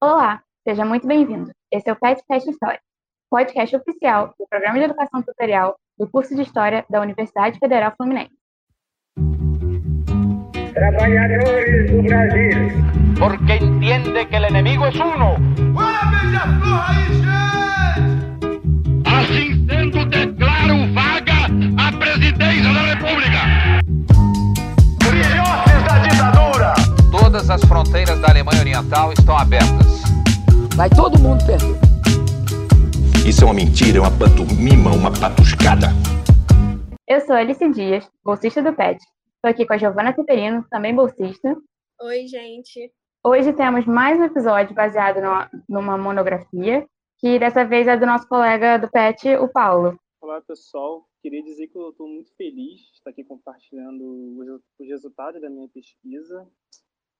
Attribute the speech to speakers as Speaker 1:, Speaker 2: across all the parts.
Speaker 1: Olá, seja muito bem-vindo. Esse é o PetCast História, podcast oficial do Programa de Educação Tutorial do curso de História da Universidade Federal Fluminense.
Speaker 2: Trabalhadores do Brasil.
Speaker 3: porque entiende que el enemigo es uno. Assim sendo, declaro vaga a presidência da
Speaker 4: Todas as fronteiras da Alemanha Oriental estão abertas.
Speaker 5: Vai todo mundo perder.
Speaker 6: Isso é uma mentira, é uma pantomima, uma patuscada.
Speaker 1: Eu sou Alice Dias, bolsista do PET. Estou aqui com a Giovana Teperino, também bolsista.
Speaker 7: Oi, gente.
Speaker 1: Hoje temos mais um episódio baseado numa, numa monografia, que dessa vez é do nosso colega do PET, o Paulo.
Speaker 8: Olá, pessoal. Queria dizer que eu estou muito feliz de estar aqui compartilhando os resultados da minha pesquisa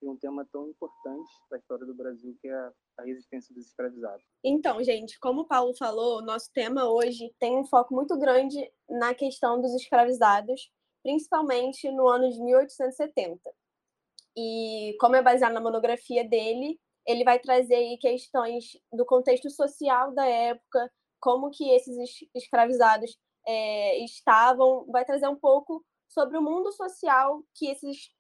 Speaker 8: um tema tão importante da história do Brasil, que é a, a resistência dos escravizados.
Speaker 7: Então, gente, como o Paulo falou, nosso tema hoje tem um foco muito grande na questão dos escravizados, principalmente no ano de 1870. E como é baseado na monografia dele, ele vai trazer aí questões do contexto social da época, como que esses es- escravizados eh, estavam, vai trazer um pouco sobre o mundo social que esses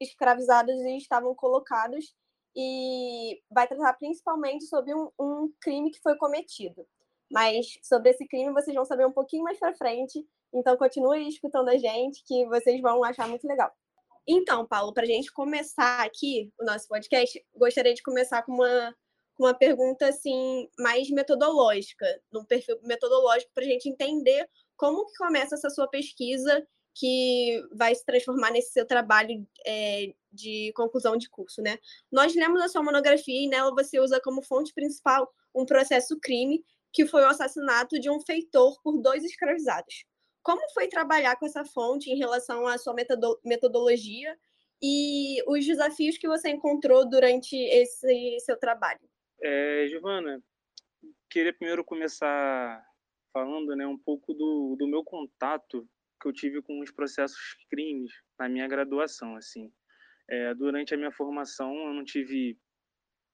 Speaker 7: escravizados estavam colocados e vai tratar principalmente sobre um, um crime que foi cometido. Mas sobre esse crime vocês vão saber um pouquinho mais para frente, então continue escutando a gente que vocês vão achar muito legal. Então, Paulo, para a gente começar aqui o nosso podcast, gostaria de começar com uma, uma pergunta assim mais metodológica, num perfil metodológico para a gente entender como que começa essa sua pesquisa que vai se transformar nesse seu trabalho é, de conclusão de curso, né? Nós lemos a sua monografia e nela você usa como fonte principal um processo crime que foi o assassinato de um feitor por dois escravizados. Como foi trabalhar com essa fonte em relação à sua metodo- metodologia e os desafios que você encontrou durante esse seu trabalho?
Speaker 8: É, Giovana, queria primeiro começar falando né, um pouco do, do meu contato que eu tive com os processos crimes na minha graduação. assim. É, durante a minha formação, eu não tive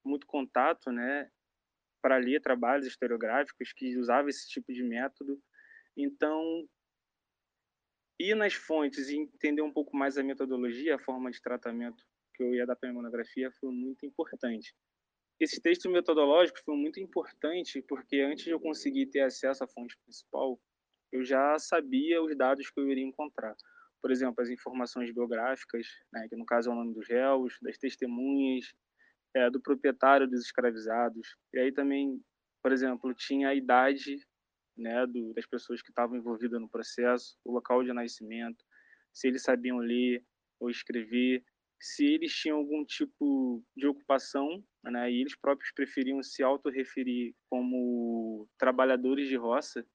Speaker 8: muito contato né, para ler trabalhos historiográficos que usavam esse tipo de método. Então, ir nas fontes e entender um pouco mais a metodologia, a forma de tratamento que eu ia dar para a monografia foi muito importante. Esse texto metodológico foi muito importante porque antes de eu conseguir ter acesso à fonte principal, eu já sabia os dados que eu iria encontrar. Por exemplo, as informações biográficas, né, que no caso é o nome dos réus, das testemunhas, é, do proprietário dos escravizados. E aí também, por exemplo, tinha a idade né, do, das pessoas que estavam envolvidas no processo, o local de nascimento, se eles sabiam ler ou escrever, se eles tinham algum tipo de ocupação, né, e eles próprios preferiam se autorreferir como trabalhadores de roça.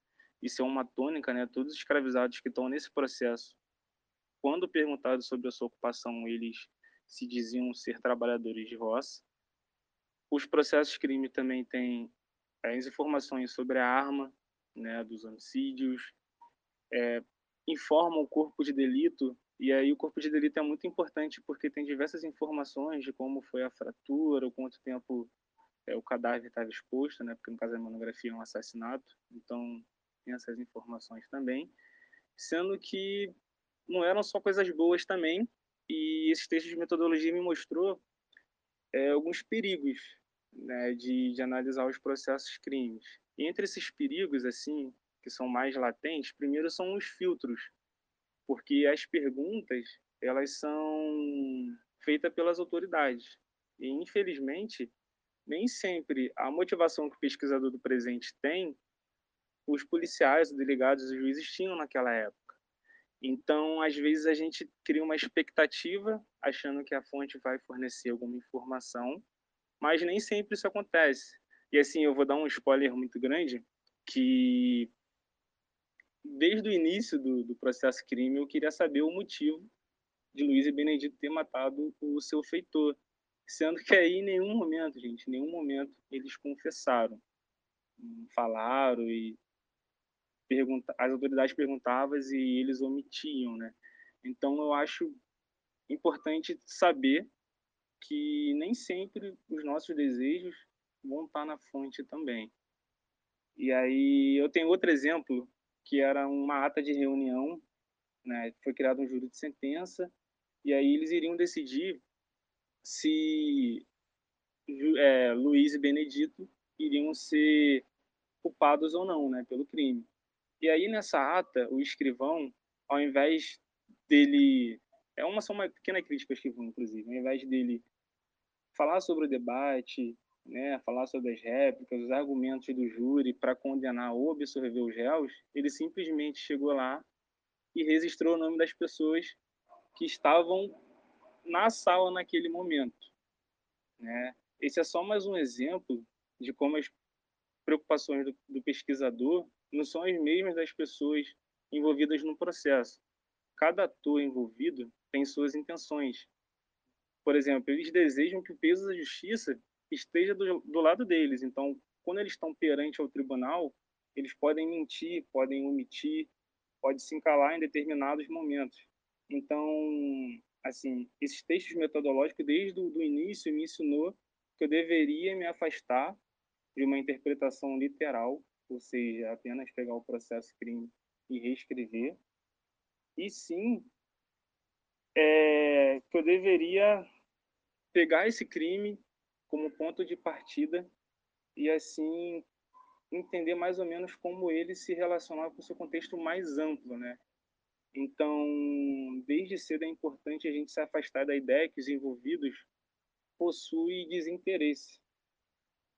Speaker 8: Isso é uma tônica, né? Todos os escravizados que estão nesse processo, quando perguntados sobre a sua ocupação, eles se diziam ser trabalhadores de roça. Os processos de crime também têm eh, as informações sobre a arma, né, dos homicídios, é, informam o corpo de delito, e aí o corpo de delito é muito importante porque tem diversas informações de como foi a fratura, ou quanto tempo é, o cadáver estava exposto, né, porque no caso da monografia é um assassinato, então tem essas informações também, sendo que não eram só coisas boas também, e esse texto de metodologia me mostrou é, alguns perigos né, de, de analisar os processos crimes. E entre esses perigos, assim, que são mais latentes, primeiro são os filtros, porque as perguntas elas são feitas pelas autoridades. E, infelizmente, nem sempre a motivação que o pesquisador do presente tem, os policiais, os delegados, os juízes tinham naquela época. Então, às vezes, a gente cria uma expectativa, achando que a fonte vai fornecer alguma informação, mas nem sempre isso acontece. E assim, eu vou dar um spoiler muito grande, que desde o início do, do processo crime eu queria saber o motivo de Luiz e Benedito ter matado o seu feitor. Sendo que aí em nenhum momento, gente, em nenhum momento eles confessaram. Falaram e pergunta, as autoridades perguntavam e eles omitiam, né? Então eu acho importante saber que nem sempre os nossos desejos vão estar na fonte também. E aí eu tenho outro exemplo, que era uma ata de reunião, né? Foi criado um júri de sentença, e aí eles iriam decidir se é, Luiz e Benedito iriam ser culpados ou não, né, pelo crime. E aí nessa ata, o escrivão, ao invés dele, é uma só uma pequena crítica ao escrivão, inclusive, ao invés dele falar sobre o debate, né, falar sobre as réplicas, os argumentos do júri para condenar ou absolver os réus, ele simplesmente chegou lá e registrou o nome das pessoas que estavam na sala naquele momento, né? Esse é só mais um exemplo de como as preocupações do, do pesquisador não são as mesmas das pessoas envolvidas no processo. Cada ator envolvido tem suas intenções. Por exemplo, eles desejam que o peso da justiça esteja do, do lado deles. Então, quando eles estão perante ao tribunal, eles podem mentir, podem omitir, pode se encalar em determinados momentos. Então, assim, esses textos metodológicos desde o início me ensinou que eu deveria me afastar de uma interpretação literal, ou seja, apenas pegar o processo crime e reescrever, e sim é, que eu deveria pegar esse crime como ponto de partida e assim entender mais ou menos como ele se relacionava com o seu contexto mais amplo, né? Então, desde cedo é importante a gente se afastar da ideia que os envolvidos possuem desinteresse,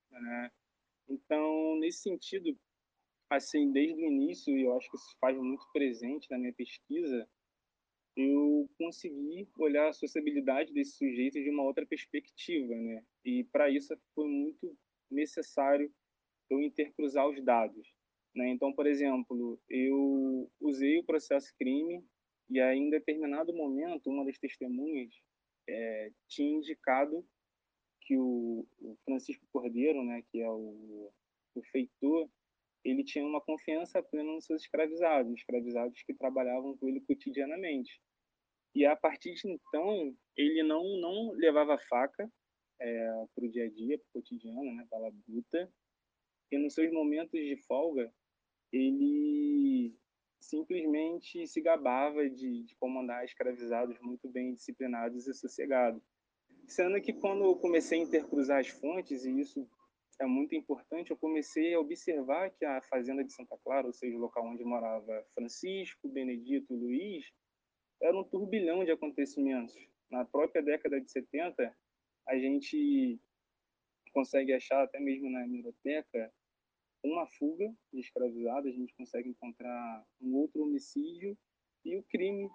Speaker 8: né? Então, nesse sentido, assim, desde o início, e eu acho que isso faz muito presente na minha pesquisa, eu consegui olhar a sociabilidade desse sujeito de uma outra perspectiva, né? E para isso foi muito necessário eu intercruzar os dados, né? Então, por exemplo, eu usei o processo crime e aí, em determinado momento, uma das testemunhas é, tinha indicado que o, Francisco Cordeiro, né, que é o, o feitor, ele tinha uma confiança plena nos seus escravizados, escravizados que trabalhavam com ele cotidianamente. E a partir de então, ele não não levava faca é, para o dia a dia, para o cotidiano, né, para a labuta. E nos seus momentos de folga, ele simplesmente se gabava de, de comandar escravizados muito bem disciplinados e sossegados. Sendo que quando eu comecei a intercruzar as fontes, e isso é muito importante, eu comecei a observar que a fazenda de Santa Clara, ou seja, o local onde morava Francisco, Benedito, Luiz, era um turbilhão de acontecimentos. Na própria década de 70, a gente consegue achar, até mesmo na biblioteca, uma fuga de escravizados, a gente consegue encontrar um outro homicídio e o crime,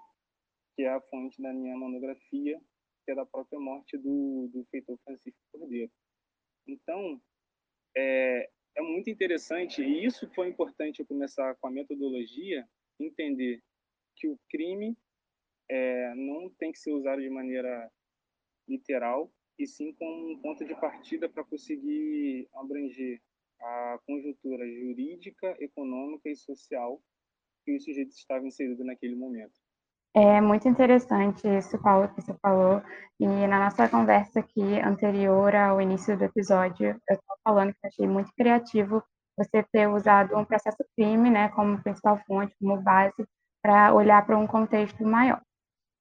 Speaker 8: que é a fonte da minha monografia, da própria morte do, do feitor Francisco Cordeiro. Então, é, é muito interessante, e isso foi importante eu começar com a metodologia, entender que o crime é, não tem que ser usado de maneira literal, e sim como um ponto de partida para conseguir abranger a conjuntura jurídica, econômica e social que os sujeitos estavam inseridos naquele momento.
Speaker 1: É muito interessante isso, Paulo, que você falou. E na nossa conversa aqui anterior ao início do episódio, eu estava falando que achei muito criativo você ter usado um processo crime, né, como principal fonte, como base, para olhar para um contexto maior.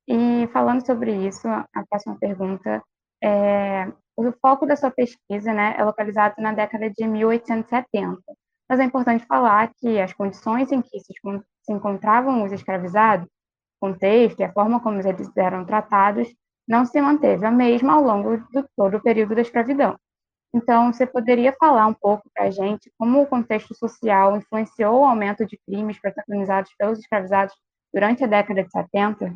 Speaker 1: E falando sobre isso, a próxima pergunta é: o foco da sua pesquisa, né, é localizado na década de 1870. Mas é importante falar que as condições em que se encontravam os escravizados contexto e a forma como eles eram tratados não se manteve a mesma ao longo de todo o período da escravidão. Então, você poderia falar um pouco para a gente como o contexto social influenciou o aumento de crimes protagonizados pelos escravizados durante a década de 70?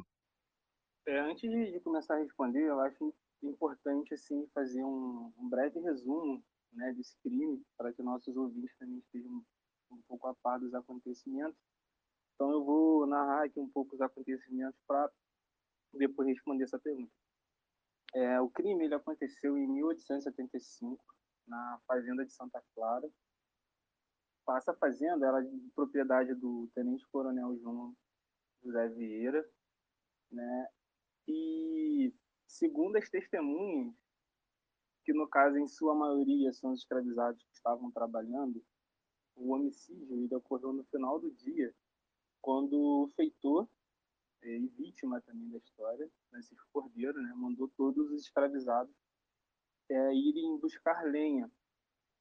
Speaker 8: É, antes de começar a responder, eu acho importante assim fazer um, um breve resumo né, desse crime para que nossos ouvintes também estejam um pouco a par dos acontecimentos então eu vou narrar aqui um pouco os acontecimentos para depois responder essa pergunta. É, o crime ele aconteceu em 1875 na fazenda de Santa Clara. Essa fazenda era de propriedade do tenente coronel João José Vieira, né? E segundo as testemunhas, que no caso, em sua maioria, são os escravizados que estavam trabalhando, o homicídio ele ocorreu no final do dia, quando o feitor, eh, e vítima também da história, Francisco Cordeiro, né, mandou todos os escravizados é, irem buscar lenha.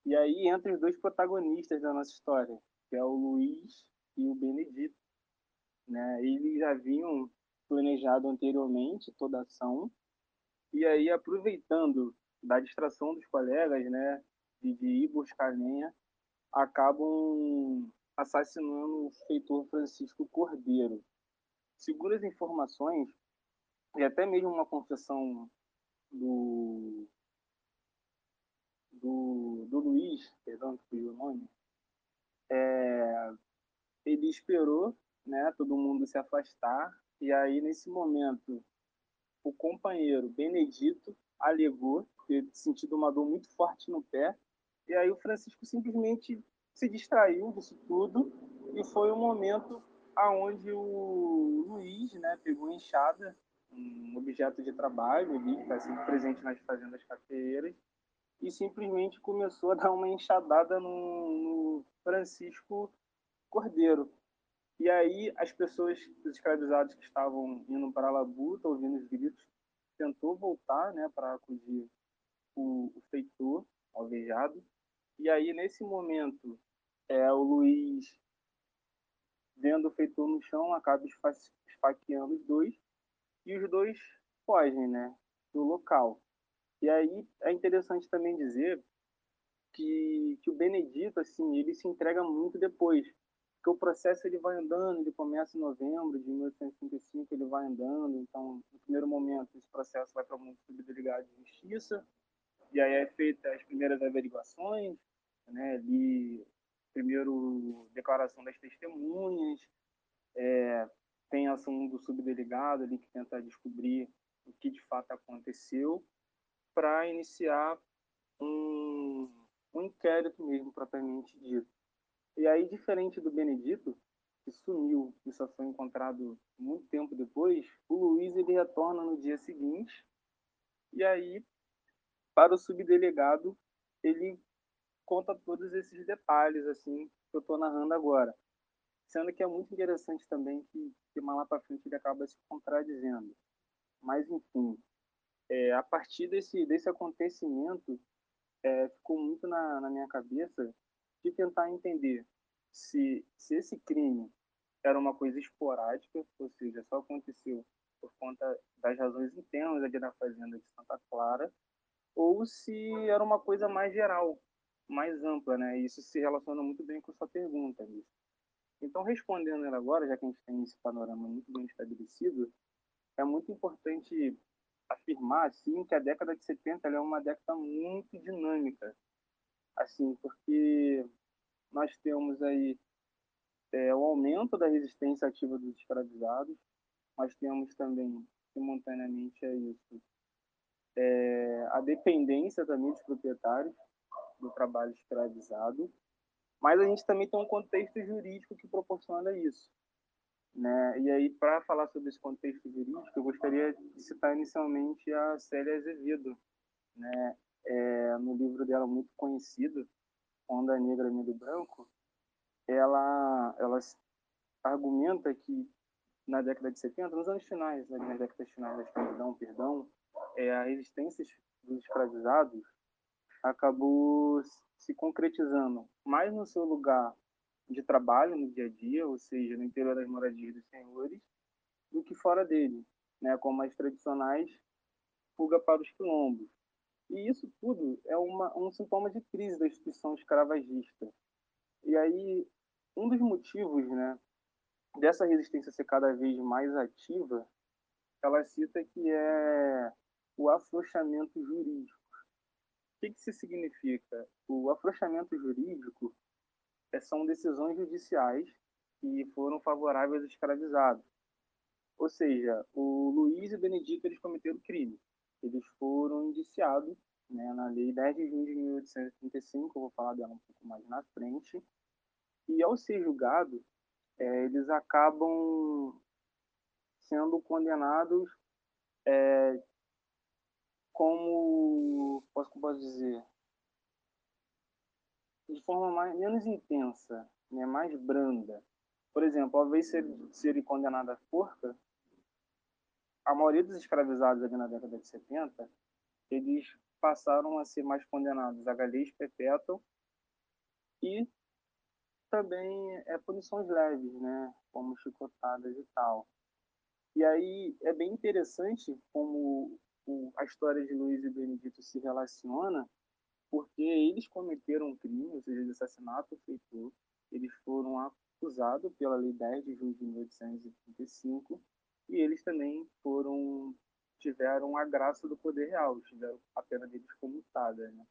Speaker 8: E aí entra os dois protagonistas da nossa história, que é o Luiz e o Benedito. Né? Eles já haviam planejado anteriormente toda a ação, e aí aproveitando da distração dos colegas, né, de, de ir buscar lenha, acabam assassinando o feitor Francisco Cordeiro. Segundo as informações, e até mesmo uma confissão do, do, do Luiz, perdão, que foi o nome, é, ele esperou né, todo mundo se afastar, e aí, nesse momento, o companheiro Benedito alegou ter sentido uma dor muito forte no pé, e aí o Francisco simplesmente se distraiu disso tudo, e foi o momento aonde o Luiz né, pegou enxada, um objeto de trabalho ali, que está sempre presente nas fazendas cafeeiras, e simplesmente começou a dar uma enxadada no, no Francisco Cordeiro. E aí as pessoas, os escravizados que estavam indo para labuta, ouvindo os gritos, tentou voltar né, para acudir o, o feitor alvejado. E aí, nesse momento, é, o Luiz, vendo o feitor no chão, acaba esfaqueando os dois. E os dois fogem né, do local. E aí é interessante também dizer que, que o Benedito, assim, ele se entrega muito depois. Porque o processo ele vai andando, ele começa em novembro de 1835, ele vai andando. Então, no primeiro momento, esse processo vai para o subdelegado de justiça, e aí é feita as primeiras averiguações, né, ali, primeiro declaração das testemunhas, é, tem ação do subdelegado ali que tenta descobrir o que de fato aconteceu, para iniciar um, um inquérito mesmo, propriamente dito. E aí, diferente do Benedito, que sumiu e só foi encontrado muito tempo depois, o Luiz ele retorna no dia seguinte e aí, para o subdelegado, ele conta todos esses detalhes assim que eu estou narrando agora. Sendo que é muito interessante também que, que mais lá para frente ele acaba se contradizendo. Mas, enfim, é, a partir desse, desse acontecimento, é, ficou muito na, na minha cabeça de tentar entender se, se esse crime era uma coisa esporádica, ou seja, só aconteceu por conta das razões internas ali fazenda de Santa Clara, ou se era uma coisa mais geral, mais ampla, né? Isso se relaciona muito bem com a sua pergunta, Liz. Então, respondendo ela agora, já que a gente tem esse panorama muito bem estabelecido, é muito importante afirmar assim que a década de 70 é uma década muito dinâmica, assim, porque nós temos aí é, o aumento da resistência ativa dos escravizados, nós temos também simultaneamente a isso é, a dependência também dos proprietários do trabalho escravizado, mas a gente também tem um contexto jurídico que proporciona isso. Né? E aí, para falar sobre esse contexto jurídico, eu gostaria de citar inicialmente a Célia Azevedo, né? É, no livro dela muito conhecido, Onda Negra, Medo Branco, ela, ela argumenta que na década de 70, nos anos finais, né, nas décadas finais da escravidão, perdão, é, a resistência dos escravizados acabou se concretizando mais no seu lugar de trabalho no dia a dia, ou seja, no interior das moradias dos senhores, do que fora dele, né, como as tradicionais fuga para os quilombos. E isso tudo é uma, um sintoma de crise da instituição escravagista. E aí, um dos motivos né, dessa resistência ser cada vez mais ativa, ela cita que é o afrouxamento jurídico. O que, que isso significa? O afrouxamento jurídico é, são decisões judiciais que foram favoráveis aos escravizados. Ou seja, o Luiz e o Benedito eles cometeram crime. Eles foram indiciados né, na Lei 10 de junho de 1835, eu vou falar dela um pouco mais na frente, e ao ser julgado, é, eles acabam sendo condenados é, como posso, posso dizer de forma mais, menos intensa, né, mais branda. Por exemplo, ao invés de ser, serem condenados à forca, a maioria dos escravizados ali na década de 70, eles passaram a ser mais condenados a galês perpétua e também é, punições leves, né, como chicotadas e tal. E aí é bem interessante como o, a história de Luiz e Benedito se relaciona, porque eles cometeram um crime, ou seja, de assassinato feito, eles foram acusados pela Lei 10 de julho de 1835 e eles também foram tiveram a graça do poder real, tiveram a pena deles comutada. Né?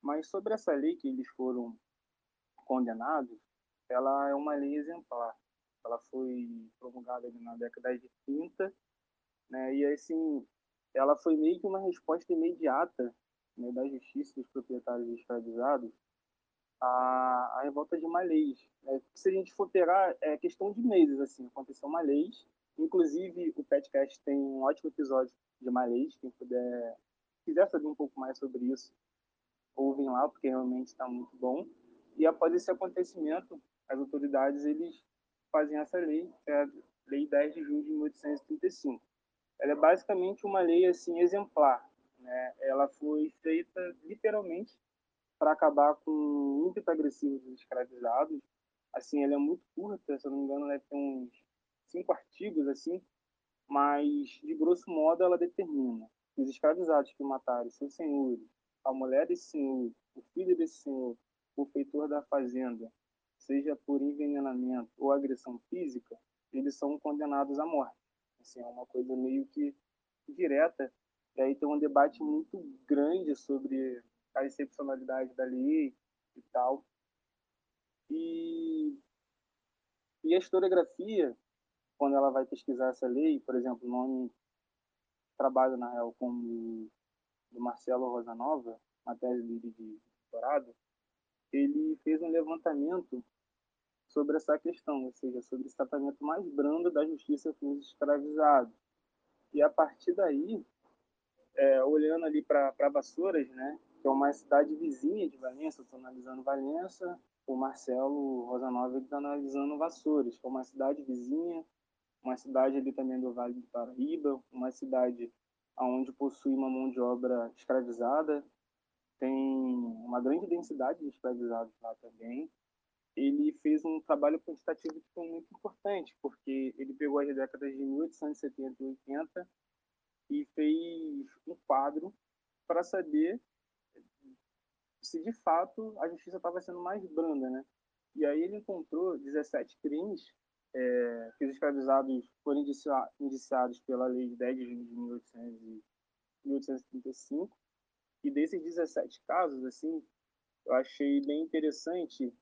Speaker 8: Mas sobre essa lei que eles foram condenados, ela é uma lei exemplar. Ela foi promulgada na década de 30, né? e assim, ela foi meio que uma resposta imediata né, da justiça dos proprietários escravizados à, à revolta de Malês. Né? Se a gente for pegar, é questão de meses, assim, aconteceu Malês, inclusive o Petcast tem um ótimo episódio de Malês, quem puder, quiser saber um pouco mais sobre isso, ouvem lá, porque realmente está muito bom. E após esse acontecimento, as autoridades eles fazem essa lei, que é a Lei 10 de junho de 1835. Ela é basicamente uma lei assim exemplar, né? Ela foi feita literalmente para acabar com o ímpeto agressivo dos escravizados. Assim, ela é muito curta, se eu não me engano, deve ter uns cinco artigos assim, mas de grosso modo ela determina que os escravizados que mataram seus senhores, a mulher desse senhor, o filho desse senhor, o feitor da fazenda, seja por envenenamento ou agressão física, eles são condenados à morte. Assim, é uma coisa meio que direta e aí tem um debate muito grande sobre a excepcionalidade da lei e tal. E, e a historiografia, quando ela vai pesquisar essa lei, por exemplo, o nome trabalho na real como do Marcelo Rosanova, tese dele de doutorado, ele fez um levantamento sobre essa questão, ou seja, sobre esse tratamento mais brando da justiça com os escravizados. E a partir daí, é, olhando ali para Vassouras, né, que é uma cidade vizinha de Valença, estou analisando Valença, o Marcelo Rosanova está analisando Vassouras, que é uma cidade vizinha, uma cidade ali também do Vale do Paraíba, uma cidade onde possui uma mão de obra escravizada, tem uma grande densidade de escravizados lá também. Ele fez um trabalho quantitativo que foi muito importante, porque ele pegou as décadas de 1870 e 80 e fez um quadro para saber se de fato a justiça estava sendo mais branda, né? E aí ele encontrou 17 crimes é, que os escravizados foram indiciados pela lei de 10 de junho de 1835. E desses 17 casos, assim, eu achei bem interessante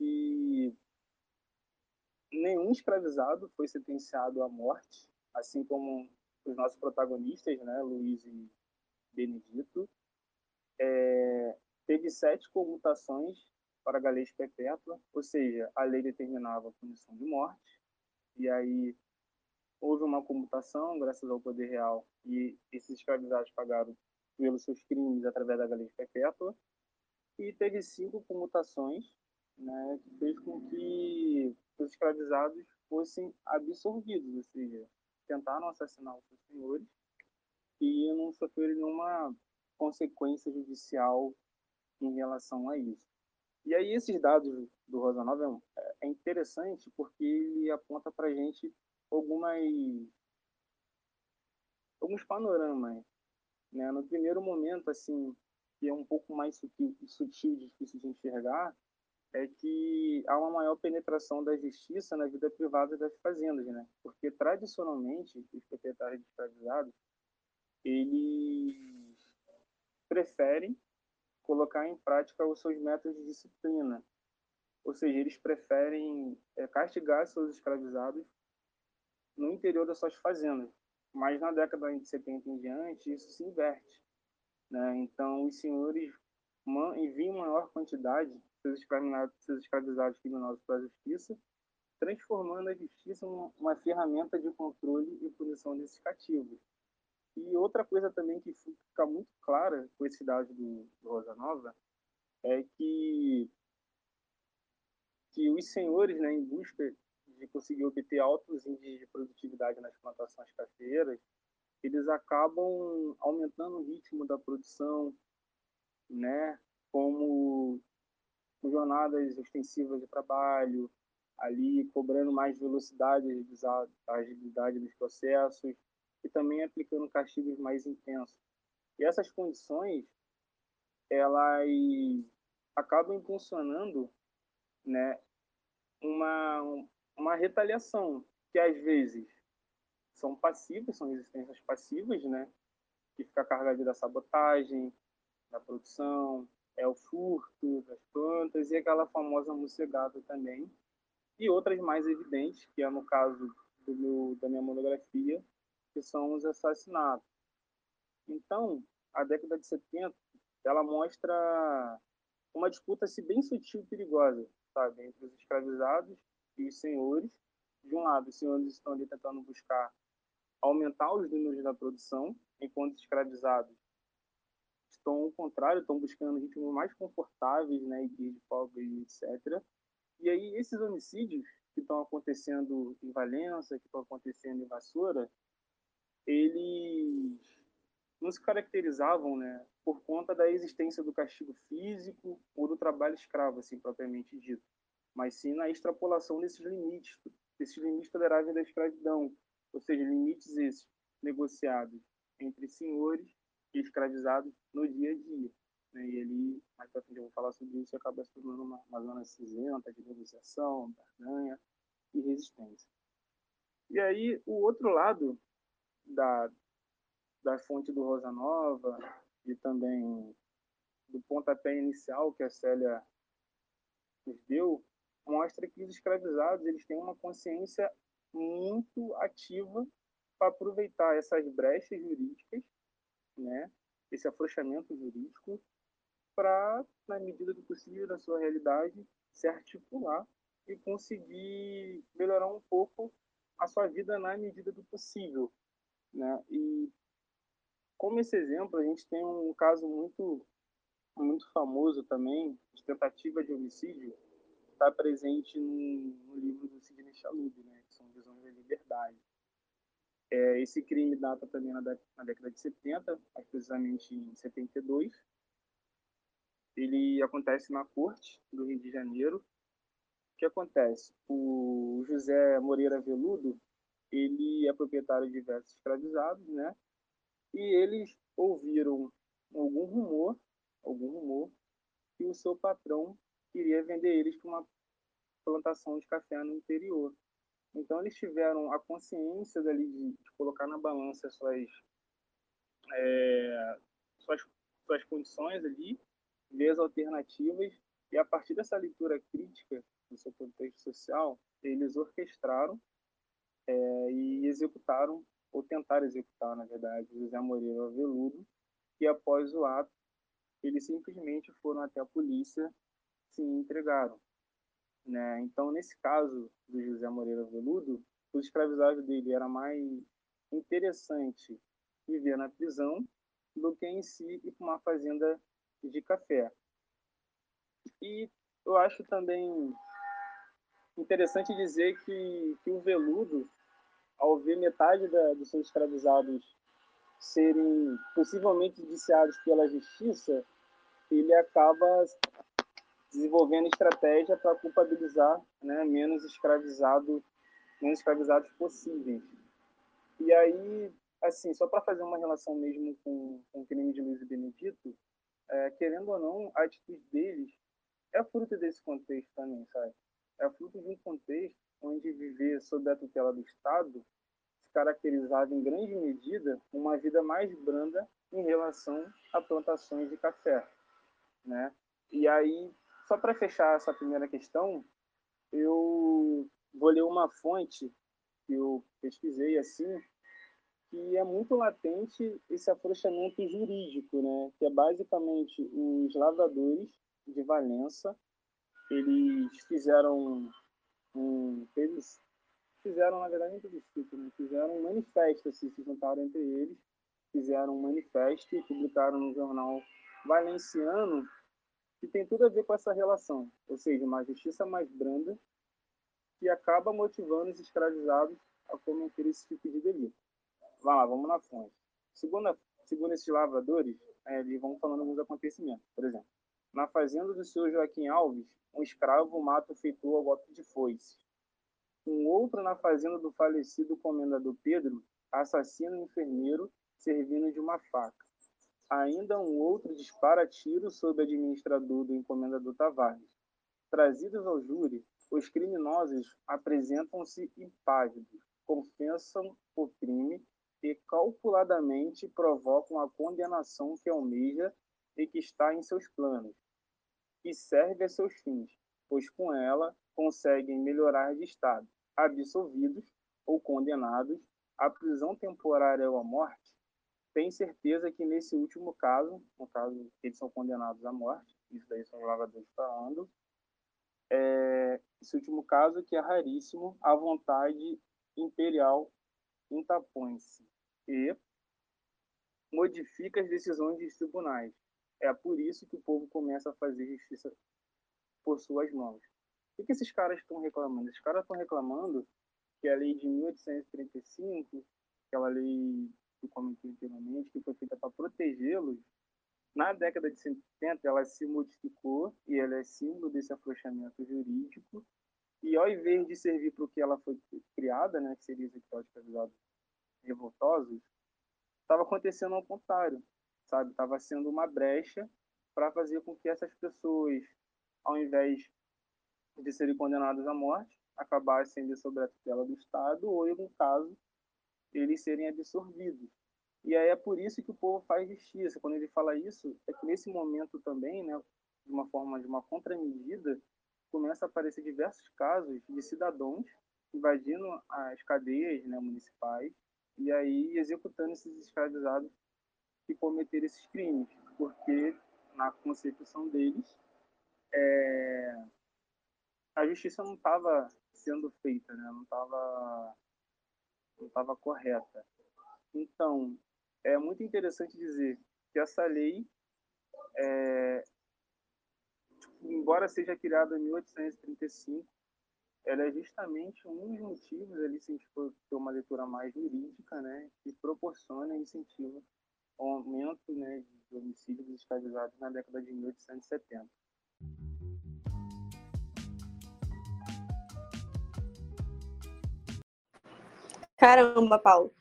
Speaker 8: que nenhum escravizado foi sentenciado à morte, assim como os nossos protagonistas, né, Luiz e Benedito, é, teve sete comutações para a galês perpétua, ou seja, a lei determinava a punição de morte, e aí houve uma comutação graças ao poder real e esses escravizados pagaram pelos seus crimes através da galês perpétua, e teve cinco comutações, né, que fez com que os escravizados fossem absorvidos, ou seja, tentaram assassinar os senhores e não sofreram nenhuma consequência judicial em relação a isso. E aí esses dados do Rosa Nova é, é interessante porque ele aponta para gente algumas alguns panoramas, né? No primeiro momento, assim, que é um pouco mais sutil, sutil difícil de enxergar, é que há uma maior penetração da justiça na vida privada das fazendas, né? Porque tradicionalmente os proprietários escravizados eles preferem colocar em prática os seus métodos de disciplina, ou seja, eles preferem é, castigar seus escravizados no interior das suas fazendas. Mas na década de 70 em diante isso se inverte, né? Então os senhores enviam maior quantidade seus escravizados, seus escravizados criminosos para a justiça, transformando a justiça em uma ferramenta de controle e punição desses cativos. E outra coisa também que fica muito clara com esse dado do, do Rosa Nova é que, que os senhores, né, em busca de conseguir obter altos índices de produtividade nas plantações cafeeiras, eles acabam aumentando o ritmo da produção, né, como jornadas extensivas de trabalho, ali cobrando mais velocidade, agilidade dos processos e também aplicando castigos mais intensos. E essas condições, elas acabam impulsionando né, uma, uma retaliação, que às vezes são passivas, são resistências passivas, né, que fica carregada da sabotagem, da produção, é o furto das plantas e aquela famosa mocegada também, e outras mais evidentes, que é no caso do meu, da minha monografia, que são os assassinatos. Então, a década de 70, ela mostra uma disputa se bem sutil e perigosa, sabe, entre os escravizados e os senhores. De um lado, os senhores estão ali tentando buscar aumentar os números da produção, enquanto os escravizados estão ao contrário, estão buscando ritmos mais confortáveis, né, de folga e etc. E aí esses homicídios que estão acontecendo em Valença, que estão acontecendo em Vassoura, eles não se caracterizavam, né, por conta da existência do castigo físico ou do trabalho escravo, assim propriamente dito, mas sim na extrapolação desses limites, desses limites toleráveis da escravidão, ou seja, limites esses negociados entre senhores escravizados no dia a dia. Né? E ali, mais para frente eu vou falar sobre isso, acaba se tornando uma, uma zona cinzenta de negociação, barganha e resistência. E aí, o outro lado da, da fonte do Rosa Nova e também do pontapé inicial que a Célia nos deu, mostra que os escravizados eles têm uma consciência muito ativa para aproveitar essas brechas jurídicas, né, esse afrouxamento jurídico, para, na medida do possível, na sua realidade, se articular e conseguir melhorar um pouco a sua vida na medida do possível. Né? E como esse exemplo, a gente tem um caso muito, muito famoso também, de tentativa de homicídio, está presente no, no, livro do Sidney Chalub, né, que são Visões da Liberdade. É, esse crime data também na, na, década de 70, mais precisamente em 72. Ele acontece na corte do Rio de Janeiro. O que acontece? O José Moreira Veludo, ele é proprietário de diversos escravizados, né? E eles ouviram algum rumor, algum rumor, que o seu patrão queria vender eles para uma plantação de café no interior. Então eles tiveram a consciência dali de, de colocar na balança suas, é, suas, suas condições ali, ver as alternativas, e a partir dessa leitura crítica do seu contexto social, eles orquestraram é, e executaram, ou tentaram executar, na verdade, José Moreira Veludo, e após o ato, eles simplesmente foram até a polícia se entregaram. Né? Então, nesse caso do José Moreira Veludo, o escravizado dele era mais interessante viver na prisão do que em si ir para uma fazenda de café. E eu acho também interessante dizer que, que o Veludo, ao ver metade da, dos seus escravizados serem possivelmente indiciados pela justiça, ele acaba desenvolvendo estratégia para culpabilizar né, menos escravizado, menos escravizados possíveis. E aí, assim, só para fazer uma relação mesmo com, com o crime de Luiz Benedito, é, querendo ou não, a atitude deles é fruto desse contexto também, sabe? É fruto de um contexto onde viver sob a tutela do Estado se caracterizava em grande medida uma vida mais branda em relação a plantações de café, né? E aí só para fechar essa primeira questão, eu vou ler uma fonte que eu pesquisei assim, que é muito latente esse afrouxamento jurídico, né? Que é basicamente os lavradores de Valença, eles fizeram um, eles fizeram na verdade um plebiscito, né? fizeram um manifesto, assim, se juntaram entre eles fizeram um manifesto e publicaram no jornal valenciano que tem tudo a ver com essa relação, ou seja, uma justiça mais branda que acaba motivando os escravizados a cometer esse tipo de delito. Vamos lá, vamos na fonte. Segundo, segundo esses lavradores, é, eles vão falando alguns acontecimentos. Por exemplo, na fazenda do senhor Joaquim Alves, um escravo mata o feitor ao golpe de foice. Um outro na fazenda do falecido comendador Pedro assassina um enfermeiro servindo de uma faca. Ainda um outro dispara tiro sobre o administrador do encomendador Tavares. Trazidos ao júri, os criminosos apresentam-se impávidos, confessam o crime e calculadamente provocam a condenação que almeja e que está em seus planos, e serve a seus fins, pois com ela conseguem melhorar de estado, absolvidos ou condenados à prisão temporária ou à morte, tem certeza que nesse último caso, no caso eles são condenados à morte, isso daí são os lavradores falando, é, esse último caso que é raríssimo, a vontade imperial interpõe-se e modifica as decisões dos tribunais. É por isso que o povo começa a fazer justiça por suas mãos. O que esses caras estão reclamando? Esses caras estão reclamando que a lei de 1835, aquela lei que eu anteriormente, que foi feita para protegê-los, na década de 70 ela se modificou e ela é símbolo desse afrouxamento jurídico. E ao invés de servir para o que ela foi criada, né, que seria os escravizados revoltosos, estava acontecendo ao contrário, sabe? Estava sendo uma brecha para fazer com que essas pessoas, ao invés de serem condenadas à morte, acabassem de sob a tutela do Estado ou, em algum caso, eles serem absorvidos. E aí é por isso que o povo faz justiça. Quando ele fala isso, é que nesse momento também, né, de uma forma de uma contramedida, começa a aparecer diversos casos de cidadãos invadindo as cadeias né, municipais e aí executando esses escravizados que cometeram esses crimes, porque na concepção deles é, a justiça não estava sendo feita, né? não estava não estava correta. Então, é muito interessante dizer que essa lei, é, tipo, embora seja criada em 1835, ela é justamente um dos motivos ali, se a gente for ter uma leitura mais jurídica, né, que proporciona e incentiva o aumento né, de homicídios escravizados na década de 1870.
Speaker 7: Caramba, Paulo.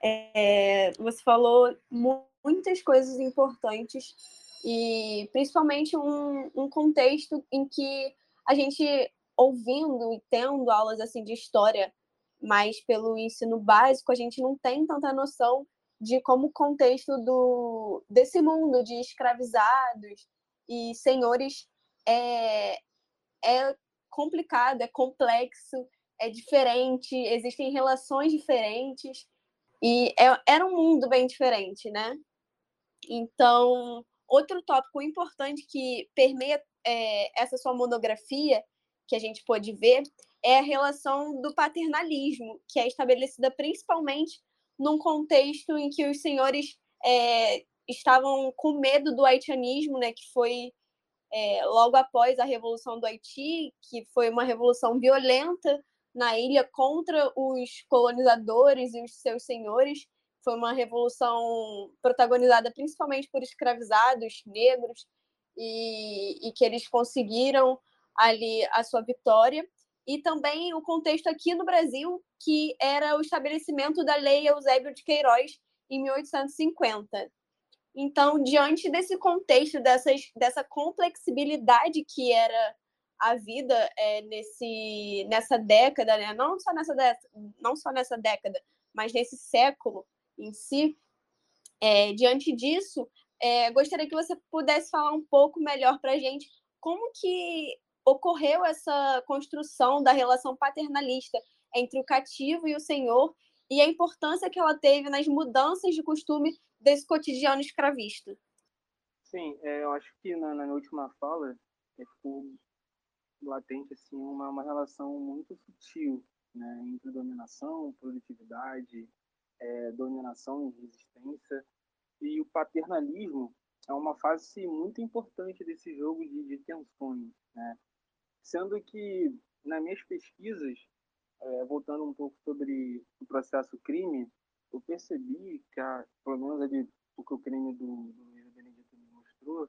Speaker 7: É, você falou muitas coisas importantes e principalmente um, um contexto em que a gente ouvindo e tendo aulas assim de história mais pelo ensino básico, a gente não tem tanta noção de como o contexto do, desse mundo de escravizados e senhores é, é complicado, é complexo, é diferente, existem relações diferentes e é, era um mundo bem diferente, né? Então, outro tópico importante que permeia é, essa sua monografia, que a gente pôde ver, é a relação do paternalismo, que é estabelecida principalmente num contexto em que os senhores é, estavam com medo do haitianismo, né, que foi é, logo após a Revolução do Haiti, que foi uma revolução violenta na ilha contra os colonizadores e os seus senhores. Foi uma revolução protagonizada principalmente por escravizados negros e, e que eles conseguiram ali a sua vitória. E também o contexto aqui no Brasil, que era o estabelecimento da Lei Eusébio de Queiroz em 1850. Então, diante desse contexto, dessas, dessa complexibilidade que era a vida é, nesse, nessa década, né? não, só nessa não só nessa década, mas nesse século em si, é, diante disso, é, gostaria que você pudesse falar um pouco melhor para a gente como que ocorreu essa construção da relação paternalista entre o cativo e o senhor e a importância que ela teve nas mudanças de costume desse cotidiano escravista.
Speaker 8: Sim, é, eu acho que na, na última fala ficou latente assim uma, uma relação muito sutil né, entre dominação, produtividade, é, dominação e resistência. E o paternalismo é uma fase muito importante desse jogo de, de tensões, né? Sendo que, nas minhas pesquisas, é, voltando um pouco sobre o processo crime, eu percebi que, a, pelo menos ali, o que o crime do, do Benedito me mostrou,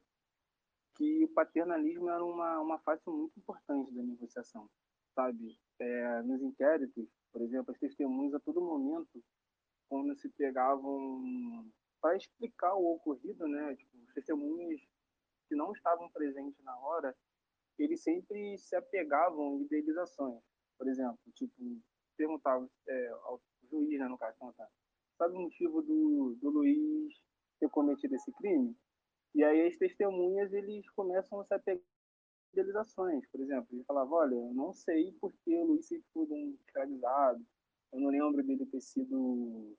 Speaker 8: que o paternalismo era uma, uma fase muito importante da negociação, sabe? É, nos inquéritos, por exemplo, as testemunhas a todo momento, quando se pegavam para explicar o ocorrido, né? Tipo, os testemunhas que não estavam presentes na hora, eles sempre se apegavam em idealizações. Por exemplo, tipo, perguntavam é, ao juiz, né, no caso, sabe o motivo do, do Luiz ter cometido esse crime? E aí as testemunhas, eles começam a se apegar idealizações. Por exemplo, ele falava, olha, eu não sei porque o Luiz sempre foi um escravizado, eu não lembro dele ter sido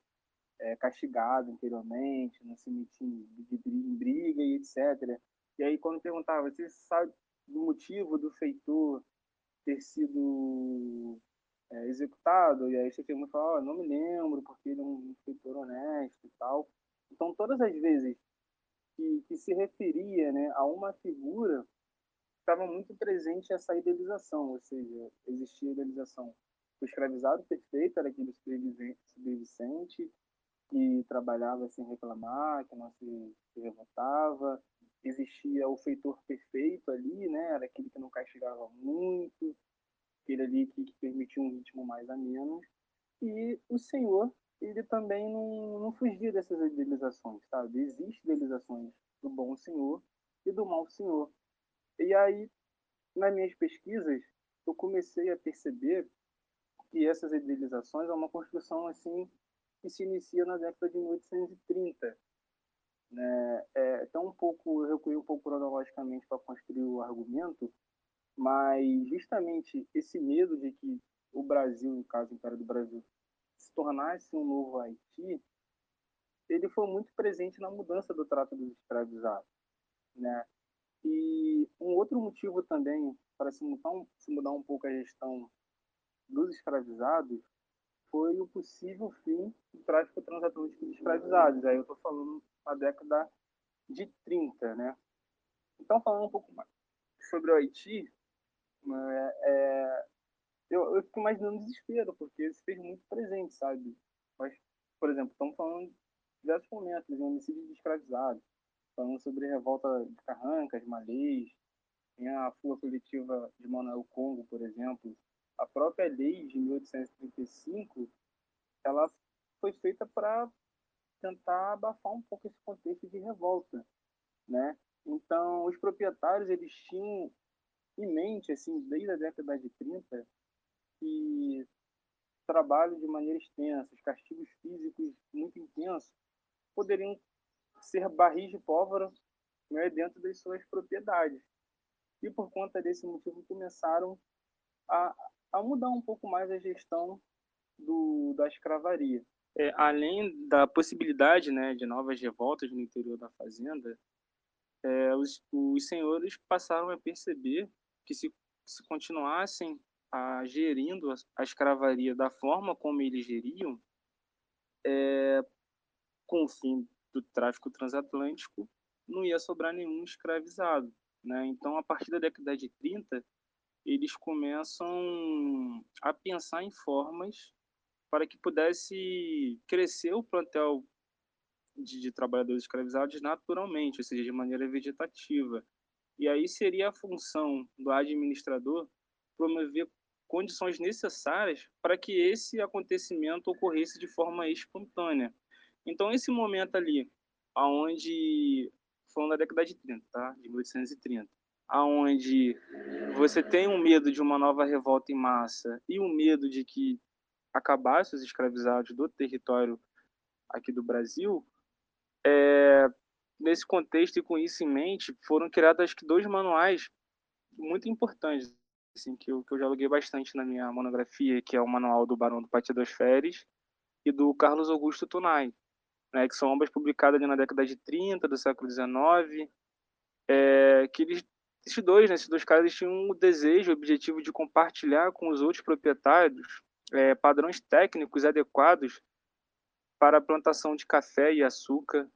Speaker 8: é, castigado anteriormente, não se metia em briga e etc. E aí quando perguntava, você sabe do motivo do feitor ter sido é, executado? E aí você muito fala, oh, não me lembro, porque ele é um feitor honesto e tal. Então todas as vezes que, que se referia né, a uma figura, estava muito presente essa idealização, ou seja, existia idealização. O escravizado perfeito era aquele sobrevivente que trabalhava sem reclamar, que não se, se revoltava. Existia o feitor perfeito ali, né? Era aquele que não castigava muito, aquele ali que, que permitia um ritmo mais ameno. E o Senhor, ele também não, não fugia dessas idealizações, sabe? Existem idealizações do bom Senhor e do mau Senhor. E aí, nas minhas pesquisas, eu comecei a perceber que essas idealizações é uma construção assim que se inicia na década de 1830. Né? É, então, um pouco, eu recuei um pouco cronologicamente para construir o argumento, mas justamente esse medo de que o Brasil, no caso, o Império do Brasil, se tornasse um novo Haiti, ele foi muito presente na mudança do trato dos escravizados. Né? E um outro motivo também para se mudar, um, se mudar um pouco a gestão dos escravizados foi o possível fim do tráfico transatlântico de escravizados. Aí eu estou falando da década de 30, né? Então, falando um pouco mais sobre o Haiti, é, é, eu, eu fico imaginando desespero, porque se fez muito presente, sabe? Mas, por exemplo, estamos falando de diversos momentos de homicídio de escravizados, falando sobre revolta de Carrancas, Malês, tem a fuga coletiva de Manuel Congo, por exemplo, a própria lei de 1835 ela foi feita para tentar abafar um pouco esse contexto de revolta, né? Então, os proprietários eles tinham em mente, assim, desde a década de 30, que trabalho de maneira extensa, os castigos físicos muito intensos, poderiam ser barris de pólvora né, dentro das suas propriedades. E por conta desse motivo começaram a a mudar um pouco mais a gestão do, da escravaria. É, além da possibilidade né, de novas revoltas no interior da fazenda, é, os, os senhores passaram a perceber que se, se continuassem a, gerindo a, escravaria da forma como eles geriam, é, com o fim do tráfico transatlântico, não ia sobrar nenhum escravizado. Né? Então, a partir da década de 30, eles começam a pensar em formas para que pudesse crescer o plantel de, de, trabalhadores escravizados naturalmente, ou seja, de maneira vegetativa. E aí seria a função do administrador promover condições necessárias para que esse acontecimento ocorresse de forma espontânea. Então, esse momento ali, aonde falando da década de 30, tá? De 1830, aonde você tem um medo de uma nova revolta em massa e o um medo de que acabasse os escravizados do território aqui do Brasil, é, nesse contexto e com isso em mente, foram criados acho que dois manuais muito importantes, assim, que eu, que eu bastante na minha monografia, que é o manual do Barão do das Férias e do Carlos Augusto Tunay, né, que são ambas publicadas na década de 30 do século XIX, é, que eles esses dois, né, esses dois caras tinham o desejo, o objetivo de compartilhar com os outros proprietários é, padrões técnicos adequados para a plantação de café e açúcar.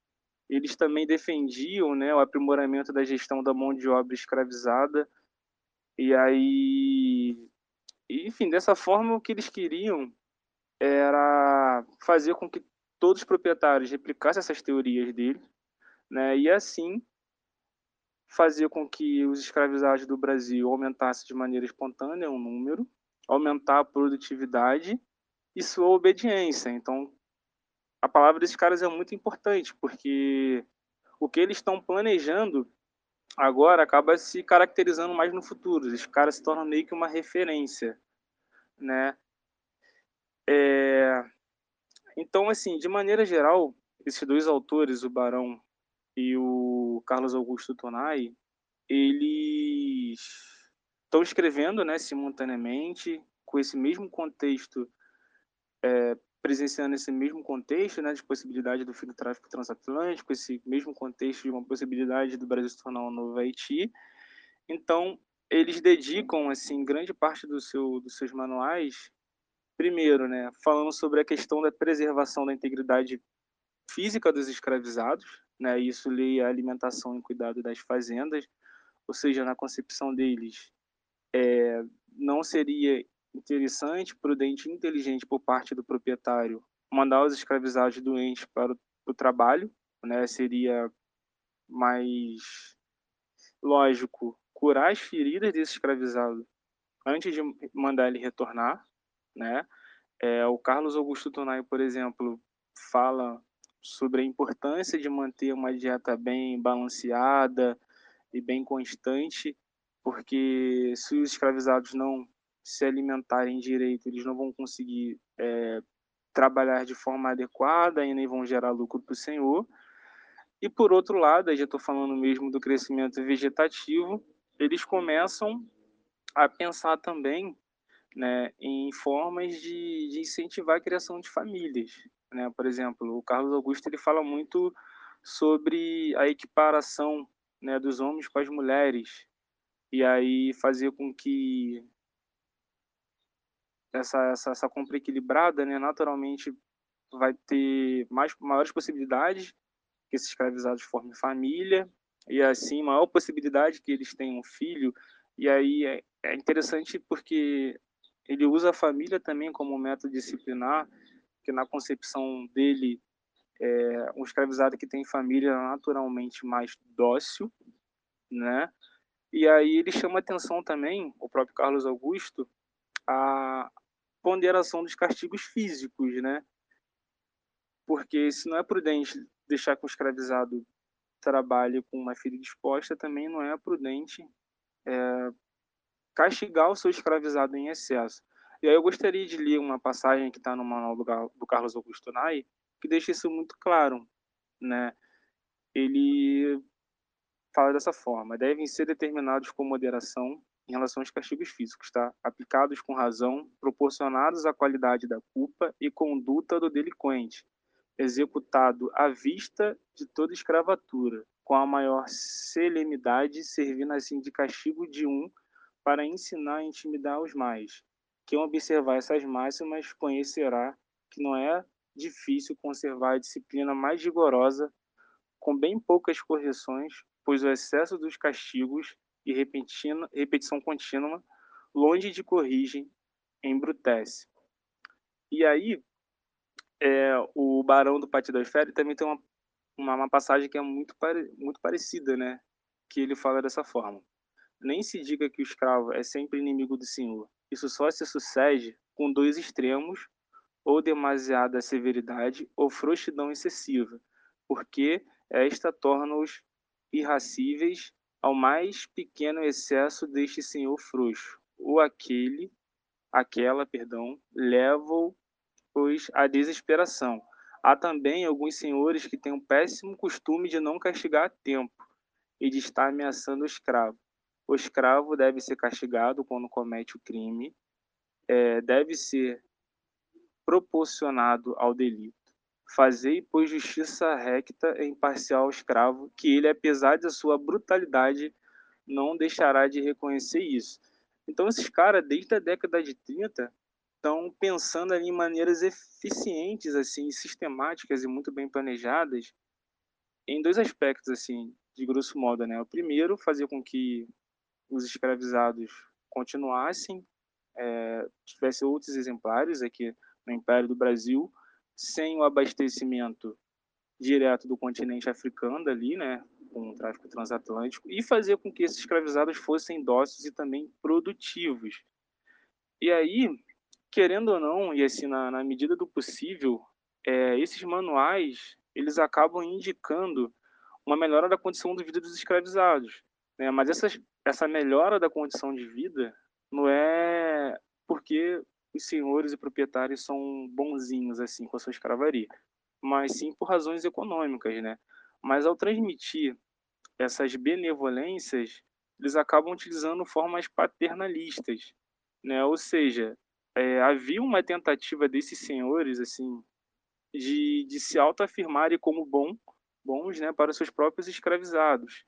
Speaker 8: Eles também defendiam né, o aprimoramento da gestão da mão de obra escravizada. E aí, enfim, dessa forma, o que eles queriam era fazer com que todos os proprietários replicassem essas teorias dele, né, e assim fazer com que os escravizados do Brasil aumentassem de maneira espontânea o número, aumentar a produtividade e sua obediência. Então, a palavra desses caras é muito importante, porque o que eles estão planejando agora acaba se caracterizando mais no futuro. Esses caras se tornam meio que uma referência, né? É... Então, assim, de maneira geral, esses dois autores, o Barão e o Carlos Augusto Tonai, eles estão escrevendo, né, simultaneamente, com esse mesmo contexto, é, presenciando esse mesmo contexto, né, de possibilidade do fim do tráfico transatlântico, esse mesmo contexto de uma possibilidade do Brasil se tornar um novo Haiti. Então, eles dedicam, assim, grande parte do seu, dos seus manuais, primeiro, né, falando sobre a questão da preservação da integridade física dos escravizados, né? Isso lê a alimentação e cuidado das fazendas, ou seja, na concepção deles, é, não seria interessante, prudente e inteligente por parte do proprietário mandar os escravizados doentes para o, trabalho, né? Seria mais lógico curar as feridas desse escravizado antes de mandar ele retornar, né? É, o Carlos Augusto Tonai, por exemplo, fala sobre a importância de manter uma dieta bem balanceada e bem constante, porque se os escravizados não se alimentarem direito, eles não vão conseguir é, trabalhar de forma adequada e nem vão gerar lucro para o senhor. E por outro lado, aí já estou falando mesmo do crescimento vegetativo, eles começam a pensar também né, em formas de, de incentivar a criação de famílias. Né? Por exemplo, o Carlos Augusto ele fala muito sobre a equiparação né, dos homens com as mulheres e aí fazer com que essa, essa, essa compra equilibrada, né, naturalmente vai ter mais, maiores possibilidades que esses escravizados formem família e assim maior possibilidade que eles tenham um filho e aí é, é interessante porque ele usa a família também como método disciplinar que na concepção dele é um escravizado que tem família naturalmente mais dócil, né? E aí ele chama atenção também, o próprio Carlos Augusto, a ponderação dos castigos físicos, né? Porque se não é prudente deixar que o escravizado trabalhe com uma ferida exposta, também não é prudente é, castigar o seu escravizado em excesso. E aí eu gostaria de ler uma passagem que está no manual do, do Carlos Augusto Nai, que deixa isso muito claro, né? Ele fala dessa forma: devem ser determinados com moderação em relação aos castigos físicos, tá? Aplicados com razão, proporcionados à qualidade da culpa e conduta do delinquente, executado à vista de toda escravatura, com a maior solenidade, servindo assim de castigo de um para ensinar e intimidar os mais quem observar essas máximas conhecerá que não é difícil conservar a disciplina mais rigorosa com bem poucas correções, pois o excesso dos castigos e repetição contínua, longe de corrigem, embrutece. E aí, é, o Barão do Pátio das Férias também tem uma, uma, uma, passagem que é muito, pare, muito parecida, né? Que ele fala dessa forma. Nem se diga que o escravo é sempre inimigo do senhor, isso só se sucede com dois extremos, ou demasiada severidade ou frouxidão excessiva, porque esta torna-os irracíveis ao mais pequeno excesso deste senhor frouxo, ou aquele, aquela, perdão, leva-os à desesperação. Há também alguns senhores que têm um péssimo costume de não castigar a tempo e de estar ameaçando o escravo. O escravo deve ser castigado quando comete o crime, é, deve ser proporcionado ao delito. Fazei, pois, justiça recta e imparcial ao escravo, que ele, apesar de sua brutalidade, não deixará de reconhecer isso. Então, esses caras, desde a década de 30, estão pensando ali em maneiras eficientes, assim, sistemáticas e muito bem planejadas em dois aspectos, assim, de grosso modo, né? O primeiro, fazer com que os escravizados continuassem, é, tivesse outros exemplares aqui no Império do Brasil, sem o abastecimento direto do continente africano ali, né, com o tráfico transatlântico, e fazer com que esses escravizados fossem dóceis e também produtivos. E aí, querendo ou não, e assim, na, na medida do possível, é, esses manuais, eles acabam indicando uma melhora da condição de vida dos escravizados. Né? Mas essa, essa melhora da condição de vida não é porque os senhores e proprietários são bonzinhos assim com a sua escravaria, mas sim por razões econômicas, né? Mas ao transmitir essas benevolências, eles acabam utilizando formas paternalistas, né? Ou seja, é, havia uma tentativa desses senhores assim de, de se autoafirmarem como bom, bons né, para seus próprios escravizados.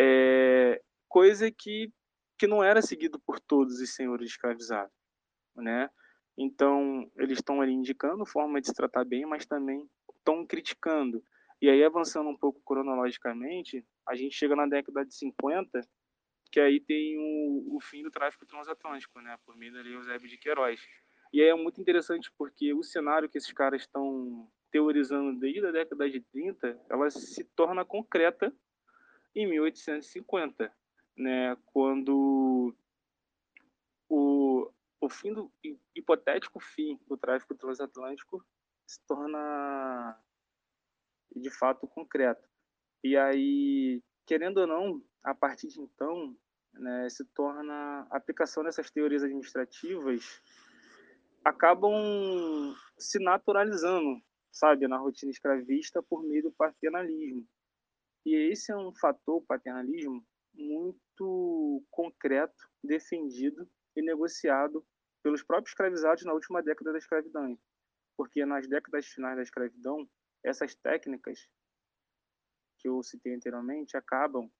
Speaker 8: É, coisa que, que não era seguido por todos os senhores escravizados. Né? Então, eles estão ali indicando forma de se tratar bem, mas também estão criticando. E aí, avançando um pouco cronologicamente, a gente chega na década de 50, que aí tem o, o fim do tráfico transatlântico, né, por meio da Eusébio de Queiroz. E aí é muito interessante porque o cenário que esses caras estão teorizando desde a década de 30, ela se torna concreta em 1850, né, quando o, o fim do hipotético fim do tráfico transatlântico se torna de fato concreto. E aí, querendo ou não, a partir de então, né, se torna a aplicação dessas teorias administrativas acabam se naturalizando, sabe, na rotina escravista por meio do paternalismo. E esse é um fator, paternalismo, muito concreto, defendido e negociado pelos próprios escravizados na última década da escravidão. Porque nas décadas finais da escravidão, essas técnicas que eu citei anteriormente acabam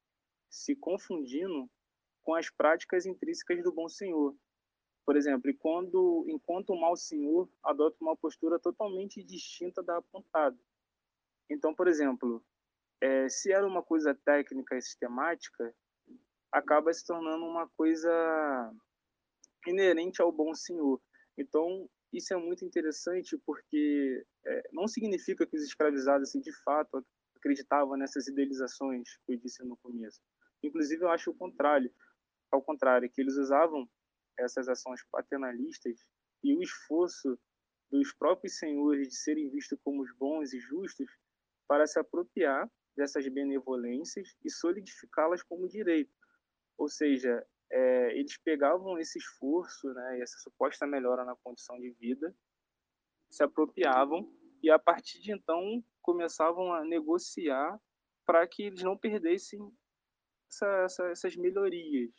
Speaker 8: se confundindo com as práticas intrínsecas do bom senhor, por exemplo, quando, enquanto o mau senhor adota uma postura totalmente distinta da apontada. Então, por exemplo, é, se era uma coisa técnica e sistemática, acaba se tornando uma coisa inerente ao bom senhor. Então, isso é muito interessante porque é, não significa que os escravizados, assim, de fato, acreditavam nessas idealizações que eu disse no começo. Inclusive, eu acho o contrário. Ao contrário, que eles usavam essas ações paternalistas e o esforço dos próprios senhores de serem vistos como os bons e justos para se apropriar dessas benevolências e solidificá-las como direito. Ou seja, é, eles pegavam esse esforço, né, essa suposta melhora na condição de vida, se apropriavam e a partir de então começavam a negociar para que eles não perdessem essa, essa, essas melhorias,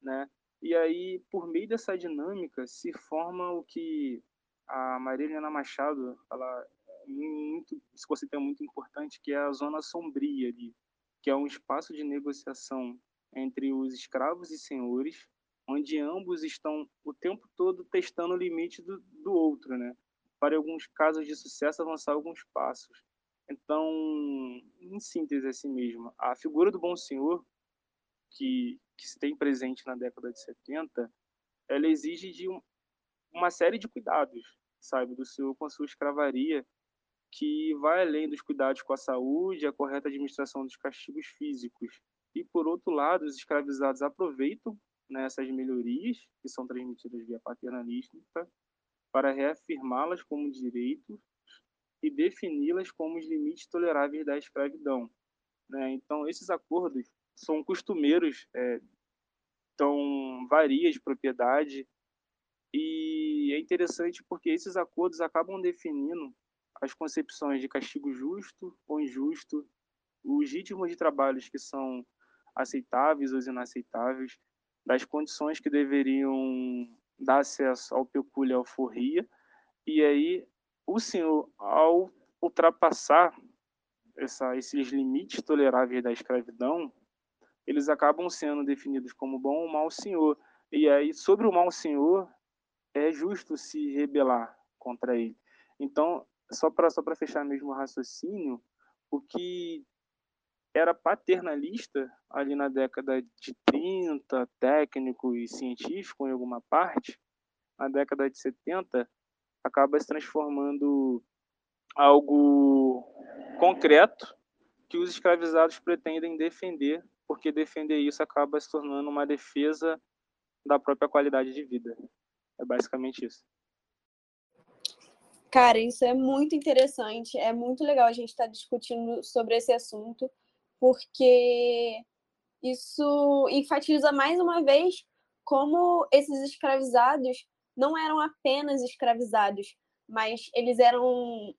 Speaker 8: né? E aí, por meio dessa dinâmica, se forma o que a Maria Machado, ela muito, esse conceito é muito importante, que é a zona sombria ali, que é um espaço de negociação entre os escravos e senhores, onde ambos estão o tempo todo testando o limite do, do outro, né? Para alguns casos de sucesso avançar alguns passos. Então, em síntese assim mesmo, a figura do bom senhor que, que se tem presente na década de 70, ela exige de um, uma série de cuidados, sabe, do seu com a sua escravaria, que vai além dos cuidados com a saúde, a correta administração dos castigos físicos. E por outro lado, os escravizados aproveitam né, essas melhorias que são transmitidas via paternalística para reafirmá-las como direitos e defini-las como os limites toleráveis da escravidão. Né? Então, esses acordos são costumeiros, é, então varia de propriedade e é interessante porque esses acordos acabam definindo as concepções de castigo justo ou injusto, os ritmos de trabalhos que são aceitáveis ou inaceitáveis, das condições que deveriam dar acesso ao pecúlio e alforria, e aí o senhor, ao ultrapassar essa, esses limites toleráveis da escravidão, eles acabam sendo definidos como bom ou mau senhor. E aí, sobre o mau senhor, é justo se rebelar contra ele. Então, só para só fechar mesmo o raciocínio, o que era paternalista ali na década de 30, técnico e científico em alguma parte, na década de 70, acaba se transformando algo concreto que os escravizados pretendem defender, porque defender isso acaba se tornando uma defesa da própria qualidade de vida. É basicamente isso.
Speaker 7: Cara, isso é muito interessante, é muito legal a gente estar tá discutindo sobre esse assunto, porque isso enfatiza mais uma vez como esses escravizados não eram apenas escravizados, mas eles eram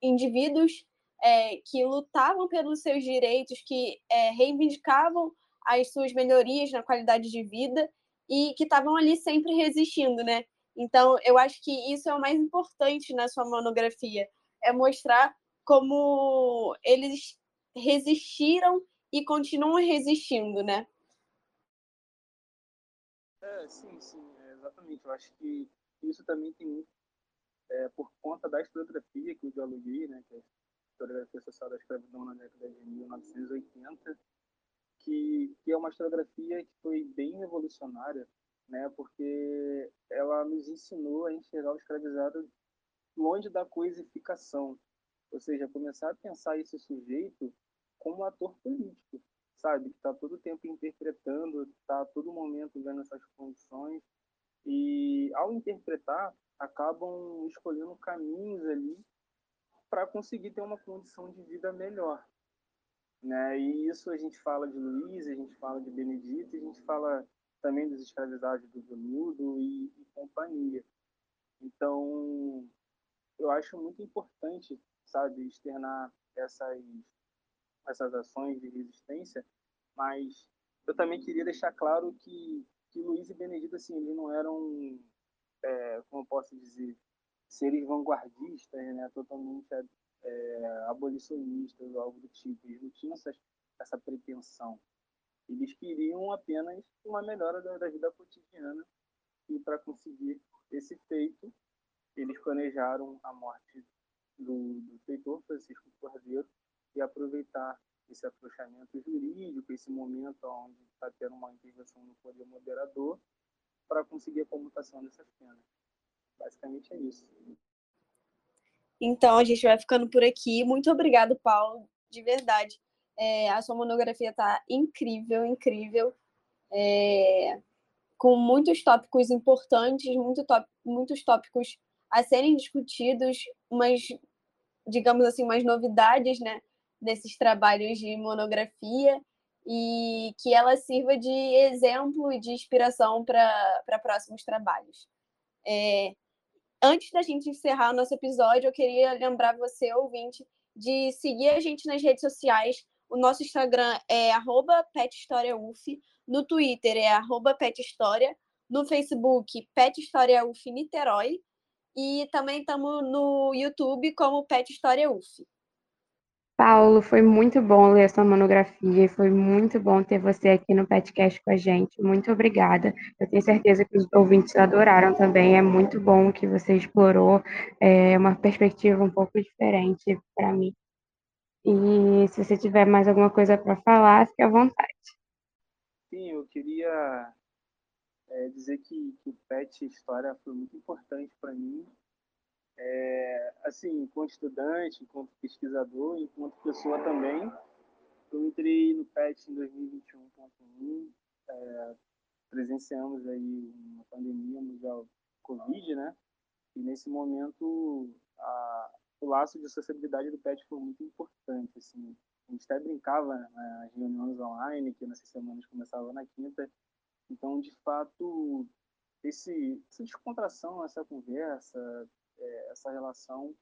Speaker 7: indivíduos é, que lutavam pelos seus direitos, que é, reivindicavam as suas melhorias na qualidade de vida e que estavam ali sempre resistindo, né? Então, eu acho que isso é o mais importante na sua monografia, é mostrar como eles resistiram e continuam resistindo, né?
Speaker 8: É, sim, sim, é, exatamente. Eu acho que isso também tem muito é, por conta da historiografia que eu dialoguei, né, que é a historiografia social da escravidão na década de 1980, que, que é uma historiografia que foi bem revolucionária, né, porque ela nos ensinou a enxergar o escravizado longe da coisificação, ou seja, começar a pensar esse sujeito como ator político, sabe, que está todo tempo interpretando, está todo momento vendo essas condições e ao interpretar acabam escolhendo caminhos ali para conseguir ter uma condição de vida melhor. Né? E isso a gente fala de Luiz, a gente fala de Benedito, a gente fala também dos escravizados do Venudo e, e companhia. Então, eu acho muito importante, sabe, externar essas, essas ações de resistência, mas eu também queria deixar claro que, que Luiz e Benedito, assim, eles não eram é, como posso dizer, seres vanguardistas, né, totalmente é, abolicionistas ou algo do tipo. Eles não tinham essa, essa pretensão. Eles queriam apenas uma melhora da, da vida cotidiana e para conseguir esse feito, eles planejaram a morte do, do feitor Francisco Cordeiro e aproveitar esse afrouxamento jurídico, esse momento onde está tendo uma intervenção no poder moderador, para conseguir a comutação dessas penas. Basicamente é isso.
Speaker 7: Então, a gente vai ficando por aqui. Muito obrigado, Paulo, de verdade. É, a sua monografia está incrível, incrível. É, com muitos tópicos importantes, muito muitos tópicos a serem discutidos, umas, digamos assim, umas novidades, né, desses trabalhos de monografia e que ela sirva de exemplo e de inspiração para próximos trabalhos. É, antes da gente encerrar o nosso episódio, eu queria lembrar você, ouvinte, de seguir a gente nas redes sociais. O nosso Instagram é pethistoriauf, no Twitter é pethistoria, no Facebook Pet História e também estamos no YouTube como Pet História UF.
Speaker 1: Paulo, foi muito bom ler sua monografia e foi muito bom ter você aqui no podcast com a gente. Muito obrigada. Eu tenho certeza que os ouvintes adoraram também. É muito bom que você explorou é, uma perspectiva um pouco diferente para mim. E se você tiver mais alguma coisa para falar, fique à vontade.
Speaker 8: Sim, eu queria é, dizer que, que o PET História foi muito importante para mim é, assim, enquanto estudante, enquanto pesquisador, enquanto pessoa também, eu entrei no PET em 2021.1, é, presenciamos aí uma pandemia mundial Covid, né? E nesse momento a, o laço de sociabilidade do PET foi muito importante, assim. A gente até brincava né, nas reuniões online, que nessas semanas começavam na quinta. Então, de fato, esse, essa descontração, essa conversa, é, essa relação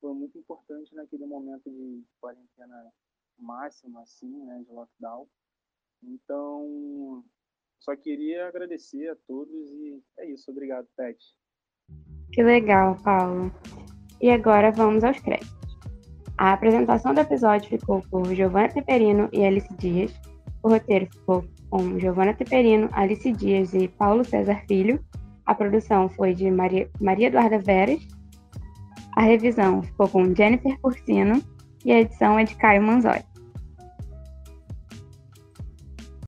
Speaker 8: foi muito importante naquele momento de quarentena máxima, assim, né, de lockdown. Então, só queria agradecer a todos e é isso. Obrigado, Pet.
Speaker 1: Que legal, Paulo. E agora vamos aos créditos. A apresentação do episódio ficou por Giovanna Teperino e Alice Dias. O roteiro ficou com Giovanna Teperino, Alice Dias e Paulo César Filho. A produção foi de Maria, Maria Eduarda Veras. A revisão ficou com Jennifer Porcino e a edição é de Caio Manzori.